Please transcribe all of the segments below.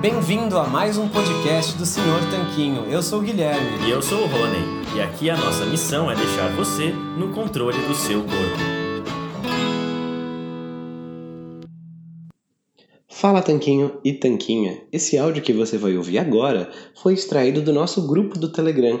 Bem-vindo a mais um podcast do Senhor Tanquinho. Eu sou o Guilherme. E eu sou o Rony. E aqui a nossa missão é deixar você no controle do seu corpo. Fala Tanquinho e Tanquinha. Esse áudio que você vai ouvir agora foi extraído do nosso grupo do Telegram.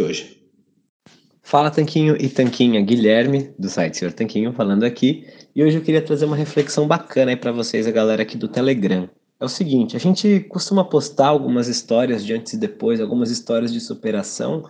hoje. Fala Tanquinho e Tanquinha, Guilherme do site Senhor Tanquinho falando aqui. E hoje eu queria trazer uma reflexão bacana aí para vocês, a galera aqui do Telegram é o seguinte: a gente costuma postar algumas histórias de antes e depois, algumas histórias de superação,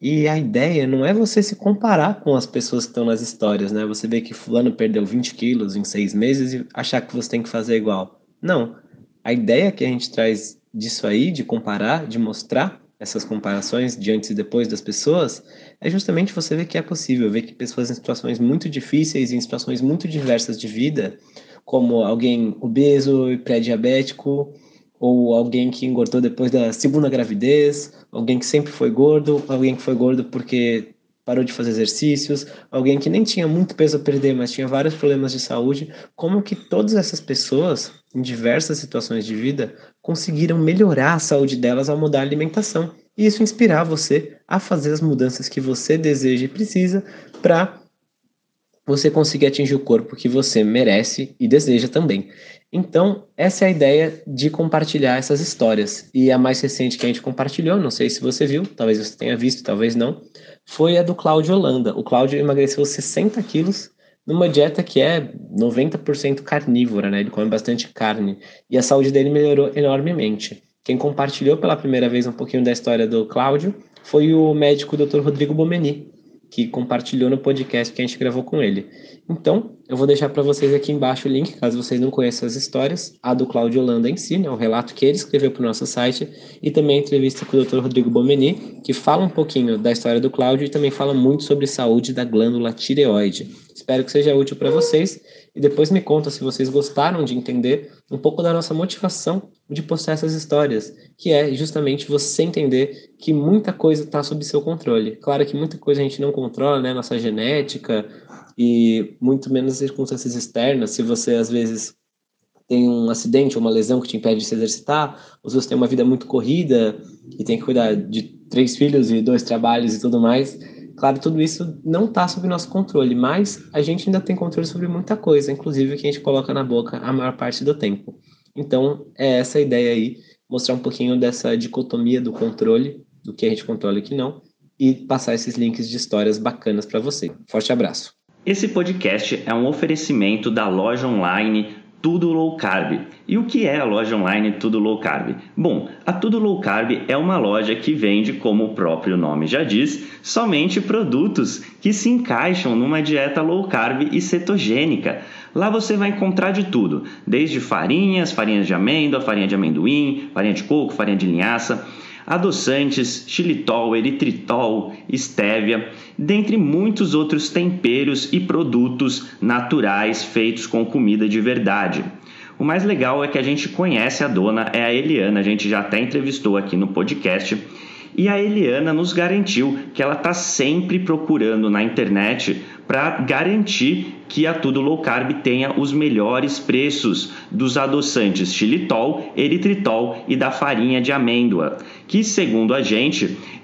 e a ideia não é você se comparar com as pessoas que estão nas histórias, né? Você vê que Fulano perdeu 20 quilos em seis meses e achar que você tem que fazer igual. Não. A ideia que a gente traz disso aí, de comparar, de mostrar essas comparações de antes e depois das pessoas, é justamente você ver que é possível, ver que pessoas em situações muito difíceis, em situações muito diversas de vida, como alguém obeso e pré-diabético, ou alguém que engordou depois da segunda gravidez, alguém que sempre foi gordo, alguém que foi gordo porque parou de fazer exercícios, alguém que nem tinha muito peso a perder, mas tinha vários problemas de saúde, como que todas essas pessoas, em diversas situações de vida, conseguiram melhorar a saúde delas ao mudar a alimentação. E isso inspirar você a fazer as mudanças que você deseja e precisa para você conseguir atingir o corpo que você merece e deseja também. Então, essa é a ideia de compartilhar essas histórias. E a mais recente que a gente compartilhou, não sei se você viu, talvez você tenha visto, talvez não, foi a do Cláudio Holanda. O Cláudio emagreceu 60 quilos numa dieta que é 90% carnívora, né? Ele come bastante carne. E a saúde dele melhorou enormemente. Quem compartilhou pela primeira vez um pouquinho da história do Cláudio foi o médico Dr. Rodrigo Bomeni, que compartilhou no podcast que a gente gravou com ele. Então, eu vou deixar para vocês aqui embaixo o link, caso vocês não conheçam as histórias, a do Cláudio Holanda em si, né, o relato que ele escreveu para o nosso site, e também a entrevista com o Dr. Rodrigo Bomeni, que fala um pouquinho da história do Cláudio e também fala muito sobre saúde da glândula tireoide. Espero que seja útil para vocês e depois me conta se vocês gostaram de entender um pouco da nossa motivação de postar essas histórias, que é justamente você entender que muita coisa está sob seu controle. Claro que muita coisa a gente não controla, né? Nossa genética e muito menos circunstâncias externas. Se você às vezes tem um acidente ou uma lesão que te impede de se exercitar, ou se você tem uma vida muito corrida e tem que cuidar de três filhos e dois trabalhos e tudo mais, Claro, tudo isso não está sob nosso controle, mas a gente ainda tem controle sobre muita coisa, inclusive o que a gente coloca na boca a maior parte do tempo. Então, é essa a ideia aí, mostrar um pouquinho dessa dicotomia do controle, do que a gente controla e que não, e passar esses links de histórias bacanas para você. Forte abraço. Esse podcast é um oferecimento da loja online tudo Low Carb. E o que é a loja online Tudo Low Carb? Bom, a Tudo Low Carb é uma loja que vende, como o próprio nome já diz, somente produtos que se encaixam numa dieta low carb e cetogênica. Lá você vai encontrar de tudo, desde farinhas, farinhas de amêndoa, farinha de amendoim, farinha de coco, farinha de linhaça adoçantes, xilitol, eritritol, estévia, dentre muitos outros temperos e produtos naturais feitos com comida de verdade. O mais legal é que a gente conhece a dona, é a Eliana, a gente já até entrevistou aqui no podcast e a Eliana nos garantiu que ela está sempre procurando na internet para garantir que a Tudo Low Carb tenha os melhores preços dos adoçantes xilitol, eritritol e da farinha de amêndoa, que segundo a gente